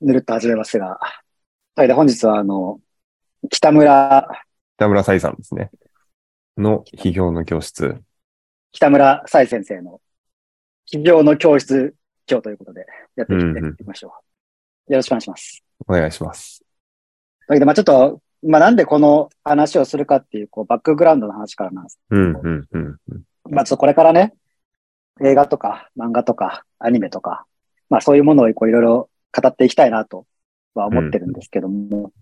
ぬるっと始めますが、はい、で、本日はあの、北村、北村彩さんですね。の批評の教室。北村彩先生の、企業の教室今日ということで、やっていうんうんきましょう。よろしくお願いします。お願いします。だけど、まあちょっと、まあなんでこの話をするかっていう、こう、バックグラウンドの話からなんです。うん、うん、うん。うんまあちょっとこれからね、映画とか漫画とかアニメとか、まあそういうものをこういろいろ語っていきたいなとは思ってるんですけども、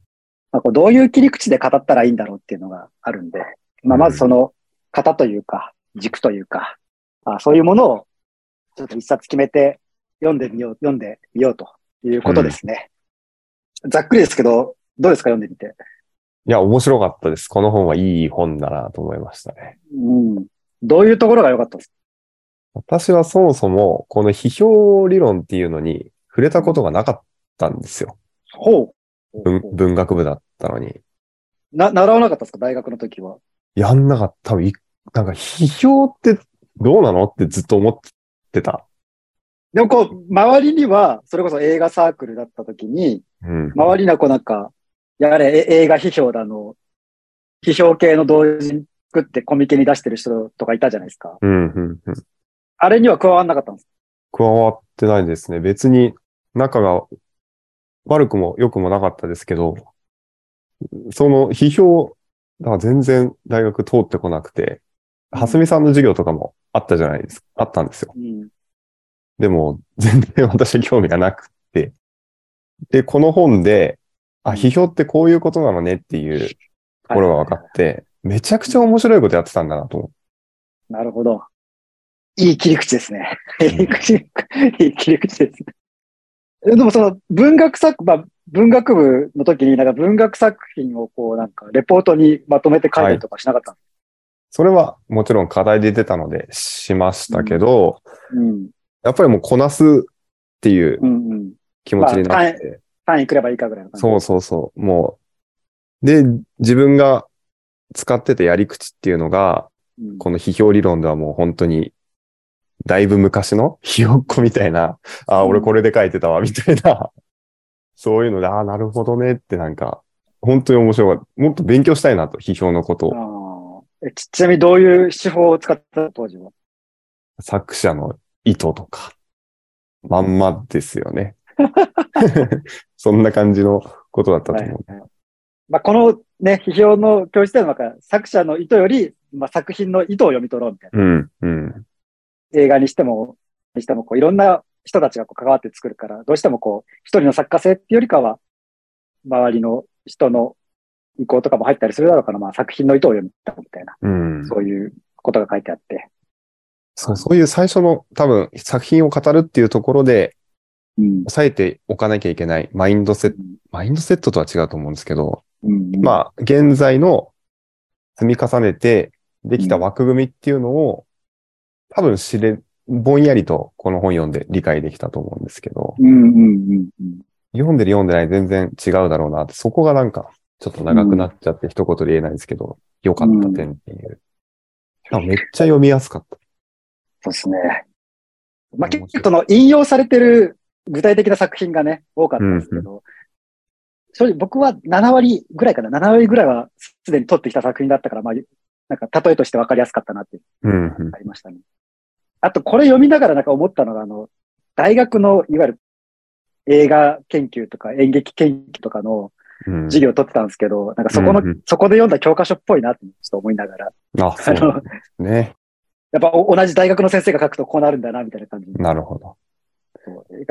まあこうどういう切り口で語ったらいいんだろうっていうのがあるんで、まあまずその型というか、軸というか、あそういうものをちょっと一冊決めて読んでみよう、読んでみようということですね。ざっくりですけど、どうですか？読んでみて。いや、面白かったです。この本はいい本だなと思いましたね。うん。どういうところが良かったですか？私はそもそも、この批評理論っていうのに触れたことがなかったんですよ。ほう。文文学部だったのに。な、習わなかったですか？大学の時は。やんなかった。多分いなんか批評ってどうなのってずっと思ってた。でもこう、周りには、それこそ映画サークルだった時に、うん。周りにはこうなんか、やれ、え映画批評だの、批評系の同人作ってコミケに出してる人とかいたじゃないですか。うん、うん、うん。あれには加わんなかったんです加わってないですね。別に仲が悪くも良くもなかったですけど、その批評、だから全然大学通ってこなくて、蓮見さんの授業とかもあったじゃないですか。あったんですよ。うん。でも、全然私は興味がなくて。で、この本で、あ、批評ってこういうことなのねっていうところが分かって、めちゃくちゃ面白いことやってたんだなと思なるほど。いい切り口ですね。いい切り口ですね。えでもその文学作、まあ、文学部の時になんか文学作品をこうなんかレポートにまとめて書いたりとかしなかったんですそれはもちろん課題で出たのでしましたけど、うん。やっぱりもうこなすっていううんうん。気持ちになって、単位くればいいかぐらいの感じ。そうそうそう、もう、で、自分が使ってたやり口っていうのが、うんこの批評理論ではもう本当に、だいぶ昔のひよっこみたいな、あ俺これで書いてたわ、みたいな、そういうので、ああ、なるほどねってなんか、本当に面白かった。もっと勉強したいなと、批評のことを。えちちなみにどういう手法を使った当時は？作者の意図とか、まんまですよね。そんな感じのことだったと思う。はいまあ、このね、批評の教室ではなんか作者の意図より、まあ、作品の意図を読み取ろうみたいな。うん、うん。映画にしても、にしてもこういろんな人たちがこう関わって作るから、どうしてもこう一人の作家性っていうよりかは、周りの人の意向とかも入ったりするだろうから、まあ作品の意図を読み取るみたいな、うん。そういうことが書いてあって。そう、そういう最初の多分作品を語るっていうところでうん。抑えておかなきゃいけないマインドセット、マインドセットとは違うと思うんですけど、うん。まあ、現在の積み重ねてできた枠組みっていうのを多分知れ、ぼんやりとこの本読んで理解できたと思うんですけど、うん。うん。うん。うん。読んでる読んでない全然違うだろうなって、そこがなんかちょっと長くなっちゃって一言で言えないですけど、良かった点っていう。しかもめっちゃ読みやすかった。そうですね。まあ、結構その引用されてる具体的な作品がね、多かったんですけど、正直僕は7割ぐらいかな、7割ぐらいはすでに撮ってきた作品だったから、まあ、なんか例えとして分かりやすかったなってうん、うん。ありましたね。あと、これ読みながらなんか思ったのが、あの、大学のいわゆる映画研究とか演劇研究とかのうん授業を取ってたんですけど、なんかそこの、うんうんそこで読んだ教科書っぽいなってちょっと思いながら、あ、そうですね。やっぱお同じ大学の先生が書くとこうなるんだな、みたいな感じでなるほど。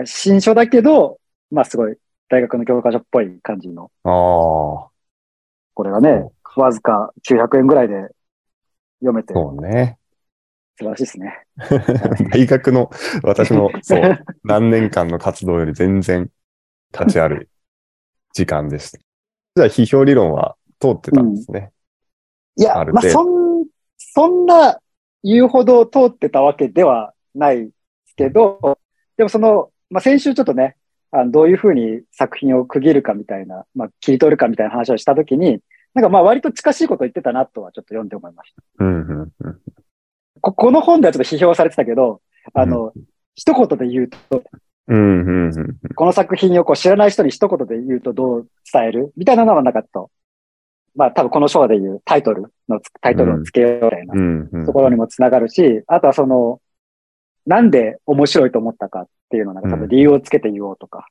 新書だけど、まあすごい大学の教科書っぽい感じの、ああ。これがね、わずか900円ぐらいで読めてそうね。素晴らしいですね。大学の、私の、そう、何年間の活動より全然価値ある時間でした。じゃあ、批評理論は通ってたんですね。いや、あるまあそん、そんな言うほど通ってたわけではないですけど、でもその、まあ先週ちょっとね、あのどういうふうに作品を区切るかみたいな、まあ切り取るかみたいな話をしたときに、なんかまあ割と近しいこと言ってたなとはちょっと読んで思いました。うん、うん、うん。ここの本ではちょっと批評されてたけど、あの、一言で言うと、うん、うん、うん。この作品をこう知らない人に一言で言うとどう伝えるみたいなのはなんかと、まあ多分この章で言うタイトルのつ、タイトルをつけようみたいなうん、うん。ところにもつながるし、あとはその、なんで面白いと思ったかっていうのをなんか多分理由をつけて言おうとか、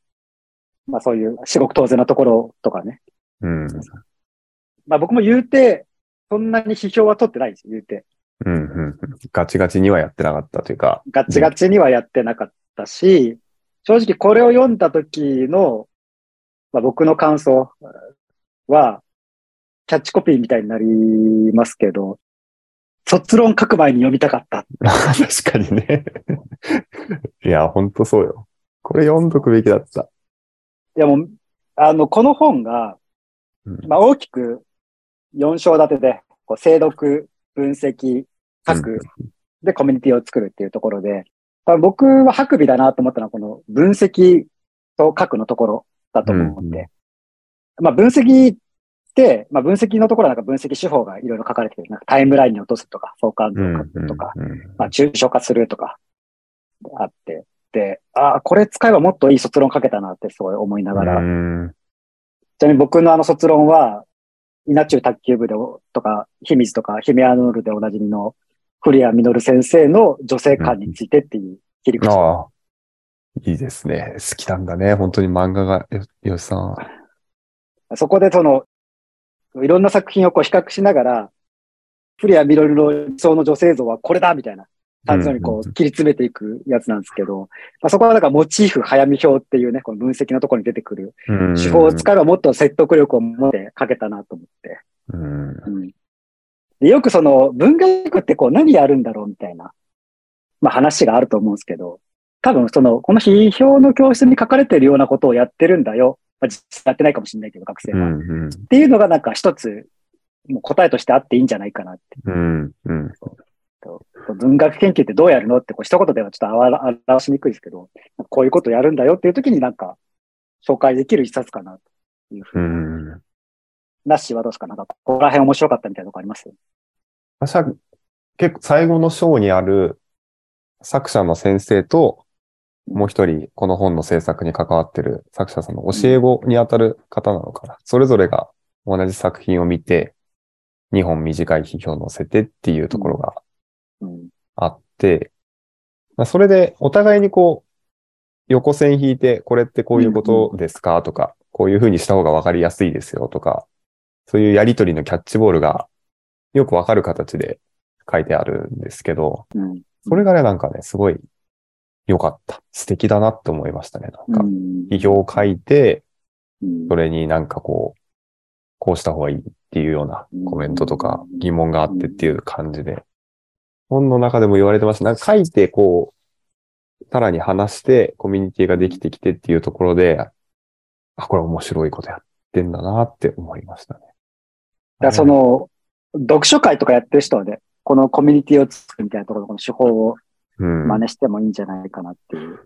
まあそういう至極当然なところとかね。うん、まあ僕も言うて、そんなに批評は取ってないです、言うて。うん、うん。ガチガチにはやってなかったというか。ガチガチにはやってなかったし、正直これを読んだ時の、まあ、僕の感想は、キャッチコピーみたいになりますけど、卒論書く前に読みたかった。確かにね。いや、ほんとそうよ。これ読んどくべきだった。いやもう、あの、この本が、うんまあ大きく4章立てで、こう、精読、分析、書く、でコミュニティを作るっていうところで、まあ僕はハクビだなと思ったのは、この分析と書くのところだと思うんで、まあ分析って、まあ分析のところはなんか分析手法がいろいろ書かれてる。なんかタイムラインに落とすとか、相関図を書くとか、うん、まあ抽象化するとか、あって、で、ああ、これ使えばもっといい卒論書けたなってすごい思いながら、うん。ちなみに僕のあの卒論は、稲中卓球部でおとか、秘密とか、ヒメアノールでおなじみの古谷実先生の女性観についてっていう切り口。ああ。いいですね。好きなんだね。本当に漫画が、よ、よしさんは。そこでその、いろんな作品をこう比較しながら、古谷実の理想の女性像はこれだみたいな感じのにこう切り詰めていくやつなんですけど、まあ、そこはなんかモチーフ早見表っていうね、この分析のところに出てくるうん手法を使えばもっと説得力を持って書けたなと思って。うん。うんでよくその文学ってこう何やるんだろうみたいな、まあ話があると思うんですけど、多分その、この批評の教室に書かれてるようなことをやってるんだよ。まあ、実際やってないかもしれないけど、学生は。っうん。うん。ていうのがなんか一つ、もう答えとしてあっていいんじゃないかなって。うん。うん。文学研究ってどうやるのってこう一言ではちょっと表しにくいですけど、こういうことやるんだよっていう時になんか紹介できる一冊かなというふううに。ん。ナッシーはどうですか？なんかここら辺面白かったみたいなとこあります？私は結構最後の章にある作者の先生と、もう一人この本の制作に関わってる作者さんの教え子にあたる方なのかな。それぞれが同じ作品を見て、2本短い批評を載せてっていうところがうん。あって、まあそれでお互いにこう、横線引いて、これってこういうことですか？とか、こういうふうにした方がわかりやすいですよとか、そういうやりとりのキャッチボールがよくわかる形で書いてあるんですけど、うん。それがね、なんかね、すごい良かった。素敵だなって思いましたね。なんか、うん批評を書いて、うんそれになんかこう、こうした方がいいっていうようなコメントとか疑問があってっていう感じで、本の中でも言われてました。なんか書いてこう、さらに話してコミュニティができてきてっていうところで、あ、これ面白いことやってんだなって思いましたね。だその、読書会とかやってる人はね、このコミュニティを作るみたいなところのこの手法をうん、真似してもいいんじゃないかなっていう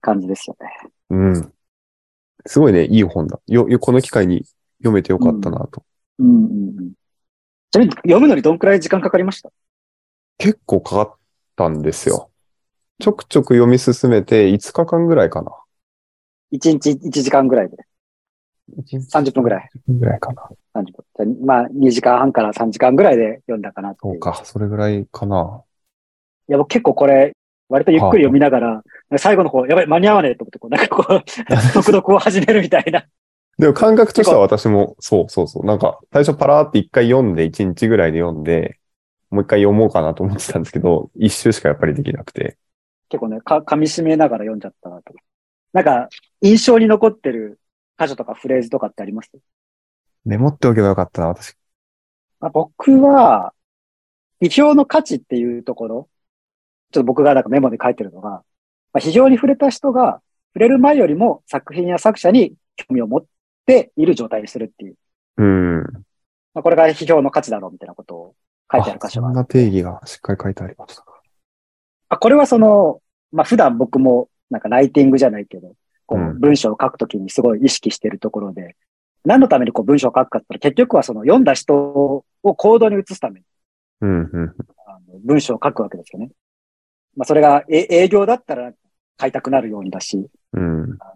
感じですよね。うん。すごいね、いい本だ。よ、よ、この機会に読めてよかったなと。うんうんうん。ちなみに読むのにどんくらい時間かかりました？結構かかったんですよ。ちょくちょく読み進めて5日間ぐらいかな。?1 日1時間ぐらいで。30分ぐらい。ぐらいかな。30分。まあ2時間半から3時間ぐらいで読んだかなそうか、それぐらいかな。いや、僕結構これ、割とゆっくり読みながら、最後の方、やばい、間に合わねえと思って、こう、なんかこう、速 読を始めるみたいな。でも感覚としては私も、そうそうそう。なんか、最初パラーって一回読んで、一日ぐらいで読んで、もう一回読もうかなと思ってたんですけど、一周しかやっぱりできなくて。結構ね、か、噛み締めながら読んじゃったなと。なんか、印象に残ってる箇所とかフレーズとかってあります？メモっておけばよかったな、私。まあ、僕は、批評の価値っていうところ、ちょっと僕がなんかメモで書いてるのが、まあ、批評に触れた人が、触れる前よりも作品や作者に興味を持っている状態にするっていう。うん。まあ、これが批評の価値だろうみたいなことを書いてある箇所があるそんな定義がしっかり書いてありましたか。あこれはその、まあ、普段僕もなんかライティングじゃないけど、こううん文章を書くときにすごい意識しているところで、何のためにこう文章を書くかって言ったら結局はその読んだ人を行動に移すためにうん、うん。あの文章を書くわけですよね。まあそれがえ営業だったら買いたくなるようにだし、うん。あ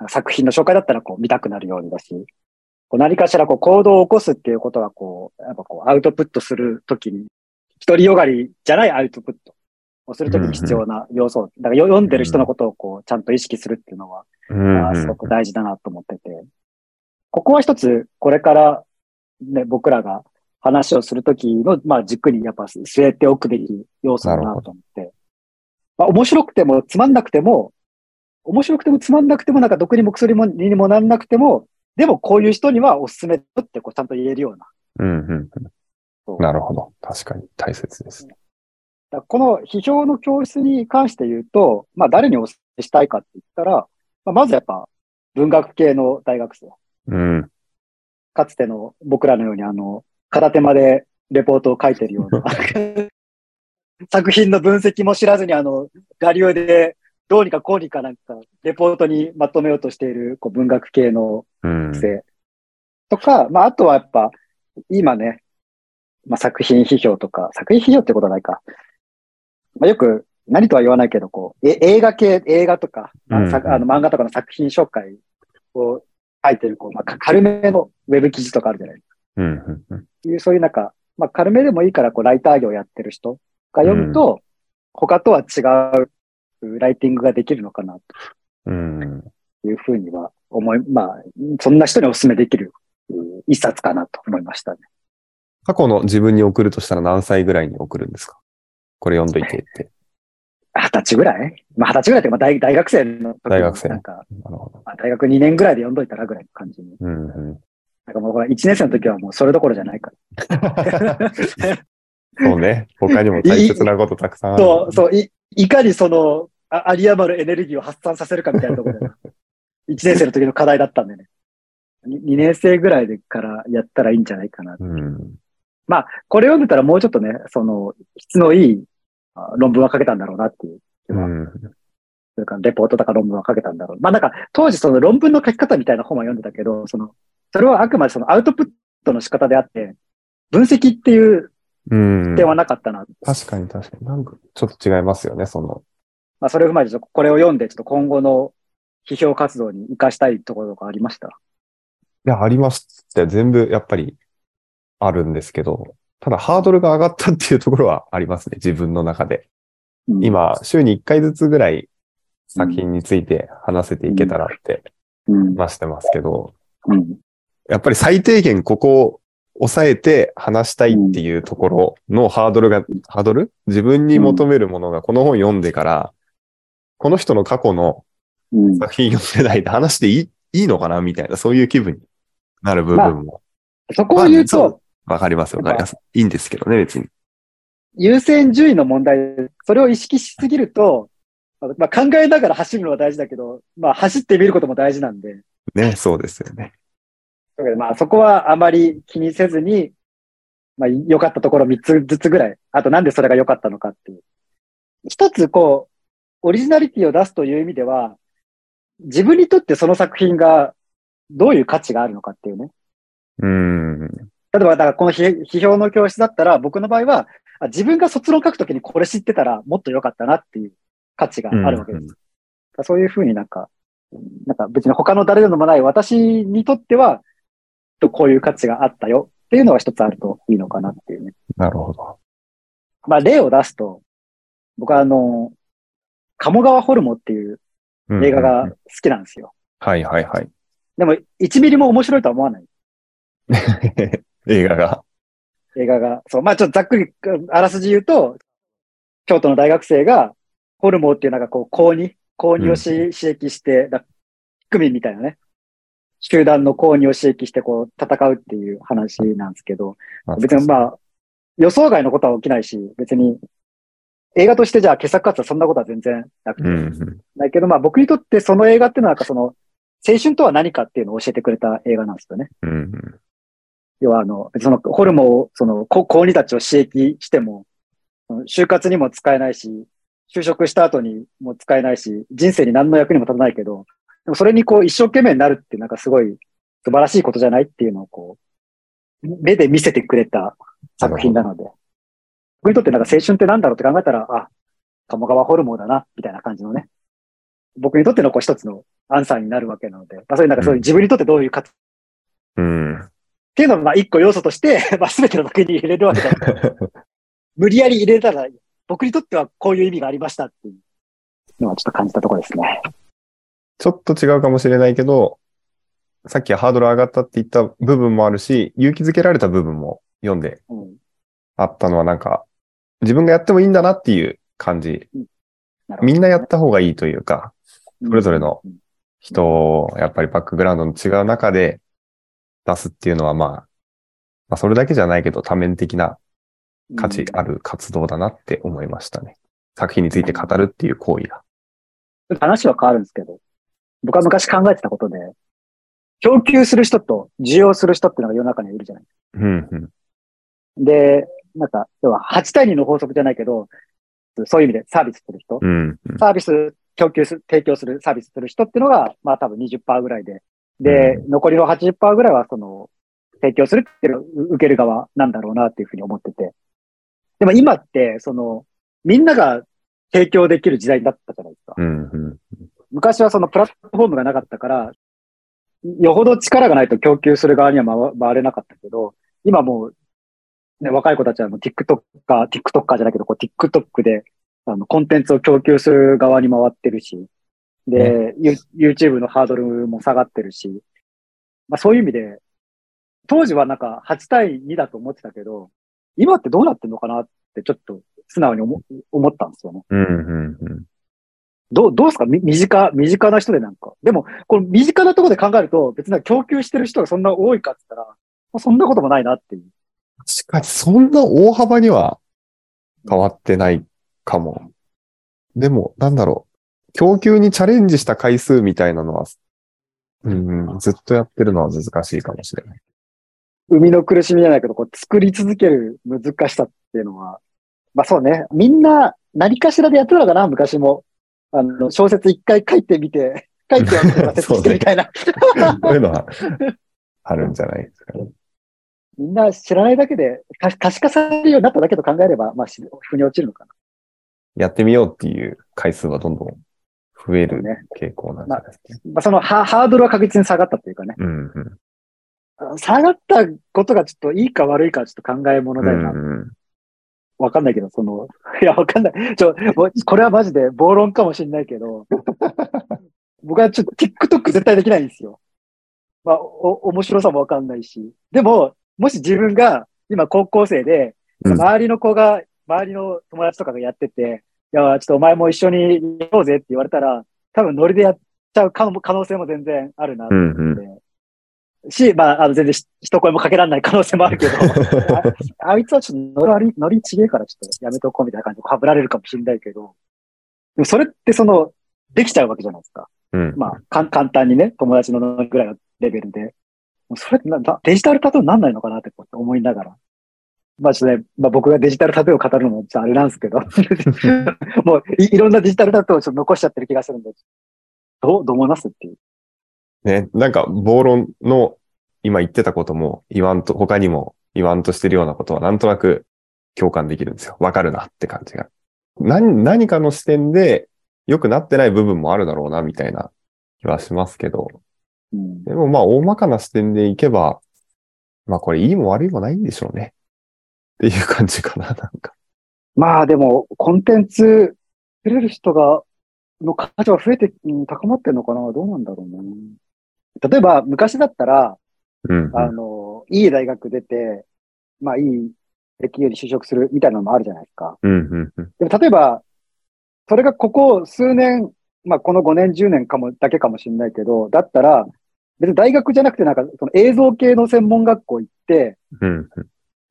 の作品の紹介だったらこう見たくなるようにだし、こう何かしらこう行動を起こすっていうことはこう、やっぱこうアウトプットするときに、独りよがりじゃないアウトプットをするときに必要な要素。だからよ読んでる人のことをこうちゃんと意識するっていうのは、すごく大事だなと思ってて、ここは一つこれからね、僕らが話をするときの、まあ軸にやっぱ据えておくべき要素だなと思って、まあ面白くてもつまんなくても、面白くてもつまんなくても、なんか毒にも薬もにもなんなくても、でもこういう人にはおすすめだってこうちゃんと言えるような。うんうんそううん。なるほど。確かに大切です。だこの批評の教室に関して言うと、まあ誰にお勧めしたいかって言ったら、まあ、まずやっぱ文学系の大学生。うん。かつての僕らのようにあの、片手までレポートを書いてるような、作品の分析も知らずにあの、我流でどうにかこうにかなんか、レポートにまとめようとしているこう文学系のうん。学生とか、まああとはやっぱ、今ね、まあ作品批評とか、作品批評ってことはないか。まあよく、何とは言わないけど、こう、え映画系、映画とか、まあさうんうんあの漫画とかの作品紹介を書いてる、こう、まあ、か軽めのウェブ記事とかあるじゃないうんうんうん。いう、そういうなんか、まあ、軽めでもいいから、こう、ライター業やってる人が読むと、他とは違うライティングができるのかな、うん。というふうには思い、まあ、そんな人にお勧めできるうん一冊かなと思いましたね。過去の自分に送るとしたら何歳ぐらいに送るんですか？これ読んどいてって。二十歳ぐらい？まあ、二十歳ぐらいって、まあ大、大学生の時の大学生なんか、大学2年ぐらいで読んどいたらぐらいの感じに。うんうん。なんかもう、これ1年生の時はもうそれどころじゃないから。そうね。他にも大切なことたくさんある。そう、そう、い、いかにその、あ有り余るエネルギーを発散させるかみたいなところで、1年生の時の課題だったんでね。2年生ぐらいでからやったらいいんじゃないかな。うん。これ読んでたらもうちょっとね、その、質のいいあ論文は書けたんだろうなっていう。うん。それからレポートとか論文は書けたんだろう。まあなんか、当時その論文の書き方みたいな本は読んでたけど、その、それはあくまでそのアウトプットの仕方であって、分析っていううん。点はなかったな。確かに確かに。なんかちょっと違いますよね、その。まあそれを踏まえてちょっとこれを読んで、ちょっと今後の批評活動に活かしたいところとかありました？いや、ありますって全部やっぱりあるんですけど、ただハードルが上がったっていうところはありますね、自分の中で。うん、今、週に1回ずつぐらい作品について話せていけたらってうん、話してますけど、うん、やっぱり最低限ここを抑えて話したいっていうところのハードルが、ハードル？自分に求めるものがこの本読んでから、この人の過去のうん。作品読んでないで話していいいいのかなみたいな、そういう気分になる部分もそこを言うまあと、わかります、わかります。いいんですけどね、別に。優先順位の問題で、それを意識しすぎると、まあ、考えながら走るのは大事だけど、まあ走ってみることも大事なんで、ね、そうですよね。だからまあそこはあまり気にせずに、まあ良かったところ3つずつぐらい、あとなんでそれが良かったのかっていう。一つこう、オリジナリティを出すという意味では、自分にとってその作品がどういう価値があるのかっていうね。うん。例えば、だからこの批批評の教室だったら、僕の場合は、あ自分が卒論書くときにこれ知ってたらもっと良かったなっていう価値があるわけです。そういうふうになんか、なんか別に他の誰でもない私にとっては、とこういう価値があったよっていうのが一つあるといいのかなっていうね。なるほど。まあ例を出すと、僕はあの、鴨川ホルモンっていう映画が好きなんですよ。はいはいはい。でも1ミリも面白いとは思わない。映画が？映画が。そう。まあちょっとざっくり、あらすじ言うと、京都の大学生が、ホルモンっていうなんかこう、高二？高二をし、刺激して、だピクミンみたいなね。集団の高二を刺激してこう、戦うっていう話なんですけど、別にまあ、予想外のことは起きないし、別に、映画としてじゃあ傑作かつはそんなことは全然なくて、うんうん。だけどまあ僕にとってその映画っていうのはなんかその、青春とは何かっていうのを教えてくれた映画なんですよね。うんうん。要はあの、そのホルモンを、その、こ高2たちを刺激しても、就活にも使えないし、就職した後にも使えないし、人生に何の役にも立たないけど、でもそれにこう一生懸命になるってなんかすごい素晴らしいことじゃないっていうのをこう、目で見せてくれた作品なので、僕にとってなんか青春ってなんだろうって考えたら、あ、鴨川ホルモンだな、みたいな感じのね、僕にとってのこう一つのアンサーになるわけなので、まあ、そういうなんかそういう自分にとってどういう活うん。っていうのはまあ一個要素として、まあ全ての時に入れるわけだから、無理やり入れたら、僕にとってはこういう意味がありましたっていうのはちょっと感じたところですね。ちょっと違うかもしれないけど、さっきハードル上がったって言った部分もあるし、勇気づけられた部分も読んでうん。あったのはなんか、自分がやってもいいんだなっていう感じ。なるほどみんなやった方がいいというか、それぞれのうん人をやっぱりバックグラウンドの違う中で出すっていうのはまあ、まあそれだけじゃないけど多面的な価値ある活動だなって思いましたね。作品について語るっていう行為が。話は変わるんですけど、僕は昔考えてたことで、供給する人と需要する人っていうのが世の中にはいるじゃないうん、うん、で、なんか、要は8対2の法則じゃないけど、そういう意味でサービスする人、うん、うん。サービス供給する、提供する、サービスする人っていうのが、まあ多分20%ぐらいで、で、う残りの80%ぐらいはその、提供するっていう受ける側なんだろうなっていうふうに思ってて。でも今って、その、みんなが提供できる時代だったじゃないですか。うん、うん。昔はそのプラットフォームがなかったから、よほど力がないと供給する側には回回れなかったけど、今もう、ね、若い子たちはもう TikTok か、TikToker じゃないけど、こう TikTok で、あの、コンテンツを供給する側に回ってるし、で、ユ YouTube のハードルも下がってるし、まあそういう意味で、当時はなんか8対2だと思ってたけど、今ってどうなってんのかなってちょっと素直に思思ったんですよね。うん、うん、うん。どう、どうですか？み身近、身近な人でなんか。でも、この身近なところで考えると、別に供給してる人がそんな多いかって言ったら、まあそんなこともないなっていう。しかし、そんな大幅には変わってないかも。でも、なんだろう。供給にチャレンジした回数みたいなのは、うん、ずっとやってるのは難しいかもしれない。生みの苦しみじゃないけど、こう作り続ける難しさっていうのは、まあそうね。みんな何かしらでやってたのかな、昔も。あの、小説一回書いてみて、書いては みてみたいな。そういうのはあるんじゃないですかね。みんな知らないだけで、可可視化されるようになっただけと考えれば、まあ、し腑に落ちるのかな。やってみようっていう回数はどんどん増えるね傾向なんですか。まあ、そのハハードルは確実に下がったっていうかね。うん、うん。下がったことがちょっといいか悪いかはちょっと考えものだよな。うんわかんないけど、その、いや、わかんない。ちょ、これはマジで暴論かもしれないけど、僕はちょっと TikTok 絶対できないんですよ。まあ、お、面白さもわかんないし。でも、もし自分が今高校生で、うん周りの子が、周りの友達とかがやってて、いや、ちょっとお前も一緒にやろうぜって言われたら、多分ノリでやっちゃう可能可能性も全然あるなとうん、思うん。って。し、まあ、あの、全然し一声もかけられない可能性もあるけど、ああいつはちょっとノリ、ノリちげえからちょっとやめとこうみたいな感じではぶられるかもしれないけど、でもそれってその、できちゃうわけじゃないですか。うん。まあ、簡単にね、友達のぐらいのレベルで。それってななデジタルタトゥーになんないのかなって思いながら。まあちょっとね、まあ僕がデジタルタトゥーを語るのもちょっとあれなんですけど、もういいろんなデジタルタトゥーをちょっと残しちゃってる気がするんで、どう、どう思いますっていう。ね、なんか、暴論の今言ってたことも言わんと、他にも言わんとしてるようなことはなんとなく共感できるんですよ。わかるなって感じが。何、何かの視点で良くなってない部分もあるだろうな、みたいな気はしますけど。うんでもまあ、大まかな視点でいけば、まあこれいいも悪いもないんでしょうね。っていう感じかな、なんか。まあでも、コンテンツ作れる人が、の価値は増えて、うん高まってんのかな？どうなんだろうな。例えば、昔だったら、うん。あの、いい大学出て、まあいい企業に就職するみたいなのもあるじゃないですか。うん、うん、うん。でも例えば、それがここ数年、まあこの5年、10年かも、だけかもしれないけど、だったら、別に大学じゃなくてなんかその映像系の専門学校行って、うん、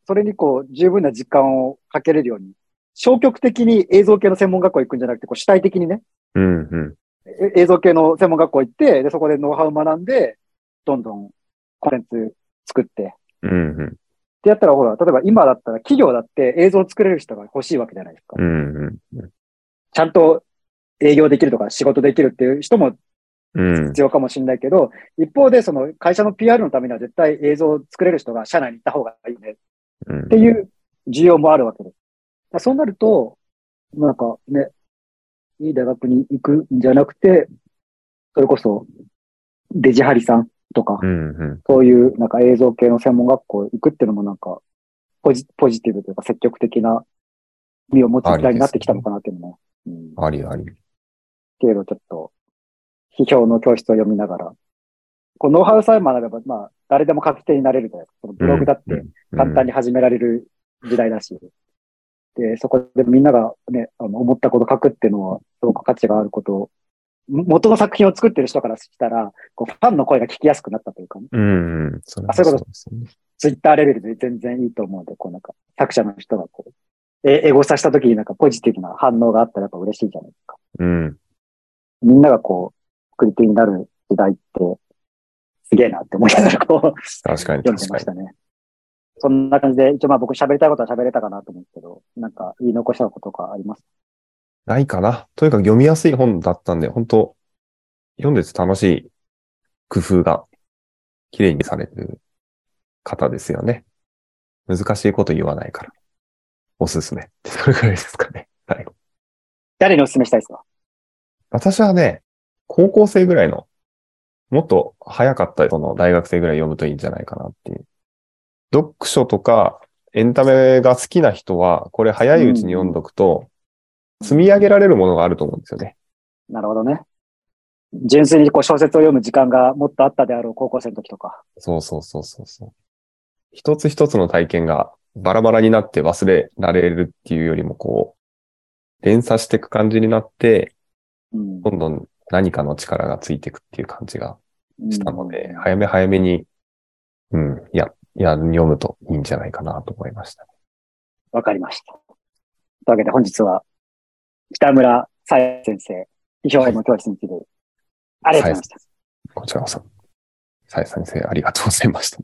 それにこう十分な時間をかけれるように、消極的に映像系の専門学校行くんじゃなくて、こう主体的にね、うん、うん。え映像系の専門学校行って、で、そこでノウハウ学んで、どんどんコンテンツ作って。うん、うん。ってやったらほら、例えば今だったら企業だって映像を作れる人が欲しいわけじゃないですか。うん、うん。ちゃんと営業できるとか仕事できるっていう人もうん。必要かもしれないけど、一方でその会社の PR のためには絶対映像を作れる人が社内に行った方がいいねうんっていう需要もあるわけです。そうなると、なんかね、いい大学に行くんじゃなくて、それこそ、デジハリさんとか、うんうん。そういうなんか映像系の専門学校行くっていうのもなんか、ポジポジティブというか積極的な意味を持つ時代になってきたのかなっていうのも、うん、ありあり。けどちょっと、批評の教室を読みながら、こうノウハウさえ学べば、まあ、誰でも書き手になれるじゃないですか。そのブログだって簡単に始められる時代だし、で、そこでみんながね、あの、思ったこと書くっていうのは、すごく価値があること元の作品を作ってる人からしたら、こう、ファンの声が聞きやすくなったというかね、うん、うん。そあそういうこと。ツイッターレベルで全然いいと思うんで、こうなんか、作者の人がこう、え、エゴさした時になんかポジティブな反応があったらやっぱ嬉しいじゃないですか。うん。みんながこう、作り手になる時代って、すげえなって思いながらこう、確かに読んで。ましたね。そんな感じで、一応まあ僕喋りたいことは喋れたかなと思うんですけど、なんか言い残したこととかあります？ないかな。とにかく読みやすい本だったんで、本当読んでて楽しい工夫が綺麗にされてる方ですよね。難しいこと言わないから。おすすめ。それくらいですかね。最後。誰にお勧めしたいですか？私はね、高校生ぐらいの、もっと早かったその大学生ぐらい読むといいんじゃないかなっていう。読書とかエンタメが好きな人は、これ早いうちに読んどくと、積み上げられるものがあると思うんですよね。なるほどね。純粋にこう小説を読む時間がもっとあったであろう高校生の時とか。そうそうそうそうそう。一つ一つの体験がバラバラになって忘れられるっていうよりもこう、連鎖していく感じになって、うん。どんどん何かの力がついていくっていう感じがしたので、うん早め早めに、うん、や、や、読むといいんじゃないかなと思いました。わかりました。というわけで本日は、北村さえ先生、批評への教室について、ありがとうございました。こちらこそ、さえ先生ありがとうございました